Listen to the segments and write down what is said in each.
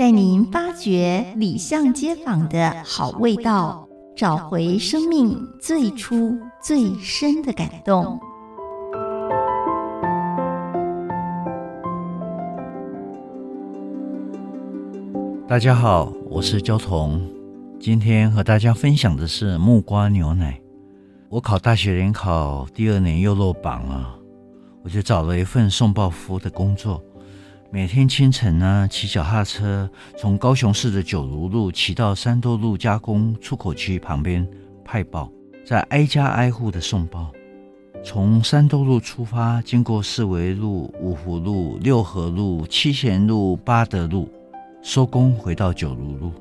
带您发掘里巷街坊的好味道，找回生命最初最深的感动。大家好，我是焦桐，今天和大家分享的是木瓜牛奶。我考大学联考第二年又落榜了，我就找了一份送报夫的工作。每天清晨呢，骑脚踏车从高雄市的九如路骑到三多路加工出口区旁边派报，再挨家挨户的送报。从三多路出发，经过四维路、五福路、六合路、七贤路、八德路，收工回到九如路。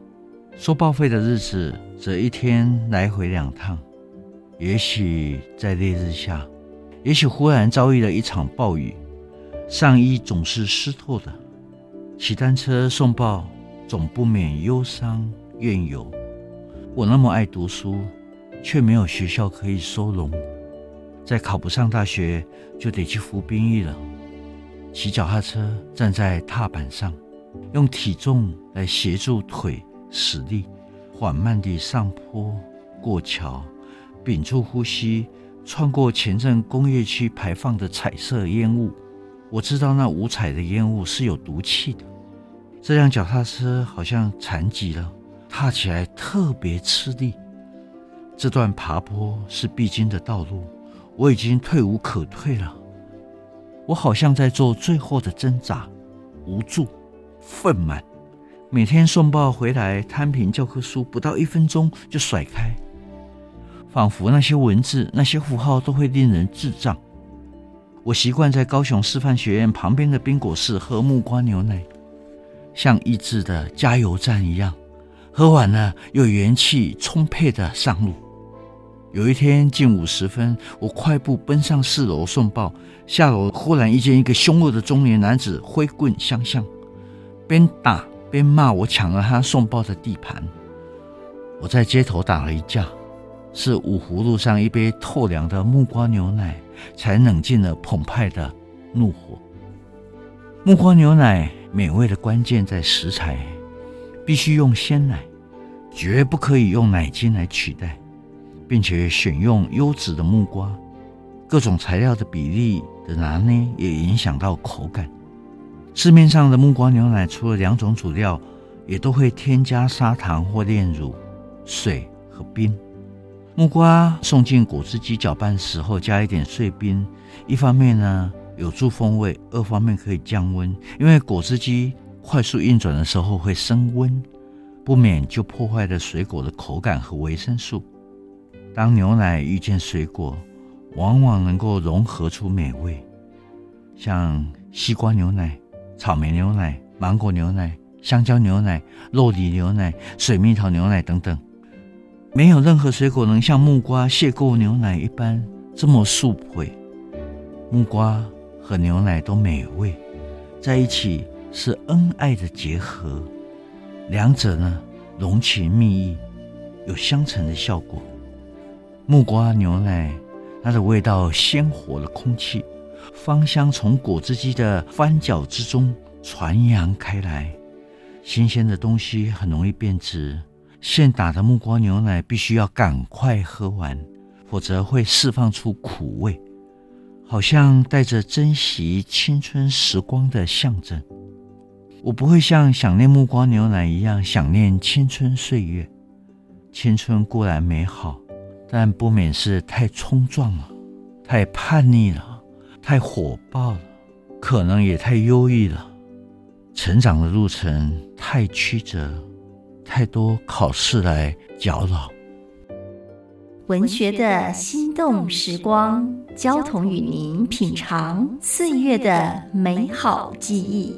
收报废的日子则一天来回两趟。也许在烈日下，也许忽然遭遇了一场暴雨。上衣总是湿透的，骑单车送报总不免忧伤怨尤。我那么爱读书，却没有学校可以收容。再考不上大学，就得去服兵役了。骑脚踏车站在踏板上，用体重来协助腿使力，缓慢地上坡过桥，屏住呼吸，穿过前镇工业区排放的彩色烟雾。我知道那五彩的烟雾是有毒气的。这辆脚踏车好像残疾了，踏起来特别吃力。这段爬坡是必经的道路，我已经退无可退了。我好像在做最后的挣扎，无助、愤满。每天送报回来，摊平教科书，不到一分钟就甩开，仿佛那些文字、那些符号都会令人智障。我习惯在高雄师范学院旁边的冰果室喝木瓜牛奶，像意志的加油站一样，喝完了又元气充沛的上路。有一天近午时分，我快步奔上四楼送报，下楼忽然遇见一个凶恶的中年男子挥棍相向，边打边骂我抢了他送报的地盘。我在街头打了一架。是五福路上一杯透凉的木瓜牛奶，才冷静了澎湃的怒火。木瓜牛奶美味的关键在食材，必须用鲜奶，绝不可以用奶精来取代，并且选用优质的木瓜。各种材料的比例的拿捏也影响到口感。市面上的木瓜牛奶除了两种主料，也都会添加砂糖或炼乳、水和冰。木瓜送进果汁机搅拌时候，加一点碎冰，一方面呢有助风味，二方面可以降温，因为果汁机快速运转的时候会升温，不免就破坏了水果的口感和维生素。当牛奶遇见水果，往往能够融合出美味，像西瓜牛奶、草莓牛奶、芒果牛奶、香蕉牛奶、酪梨牛奶、水蜜桃牛奶等等。没有任何水果能像木瓜邂逅牛奶一般这么速配。木瓜和牛奶都美味，在一起是恩爱的结合，两者呢浓情蜜意，有相乘的效果。木瓜牛奶，它的味道鲜活了空气，芳香从果汁机的翻搅之中传扬开来，新鲜的东西很容易变质。现打的木瓜牛奶必须要赶快喝完，否则会释放出苦味，好像带着珍惜青春时光的象征。我不会像想念木瓜牛奶一样想念青春岁月。青春固然美好，但不免是太冲撞了，太叛逆了，太火爆了，可能也太忧郁了。成长的路程太曲折。太多考试来搅扰。文学的心动时光，交同与您品尝岁月的美好记忆。